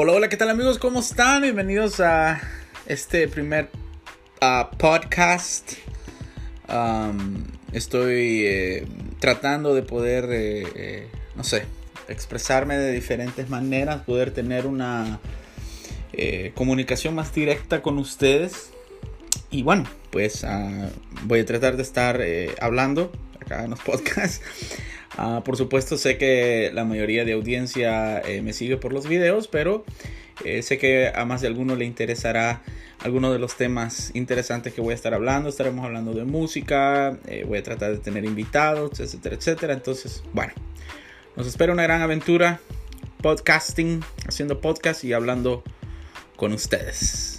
Hola, hola, ¿qué tal amigos? ¿Cómo están? Bienvenidos a este primer podcast. Um, estoy eh, tratando de poder, eh, eh, no sé, expresarme de diferentes maneras, poder tener una comunicación más directa con ustedes. Y bueno, pues uh, voy a tratar de estar eh, hablando acá en los podcasts. Uh, por supuesto, sé que la mayoría de audiencia eh, me sigue por los videos, pero eh, sé que a más de alguno le interesará algunos de los temas interesantes que voy a estar hablando. Estaremos hablando de música, voy a tratar de tener invitados, etcétera, etcétera. Entonces, bueno, nos espera una gran aventura podcasting, haciendo podcast y hablando con ustedes.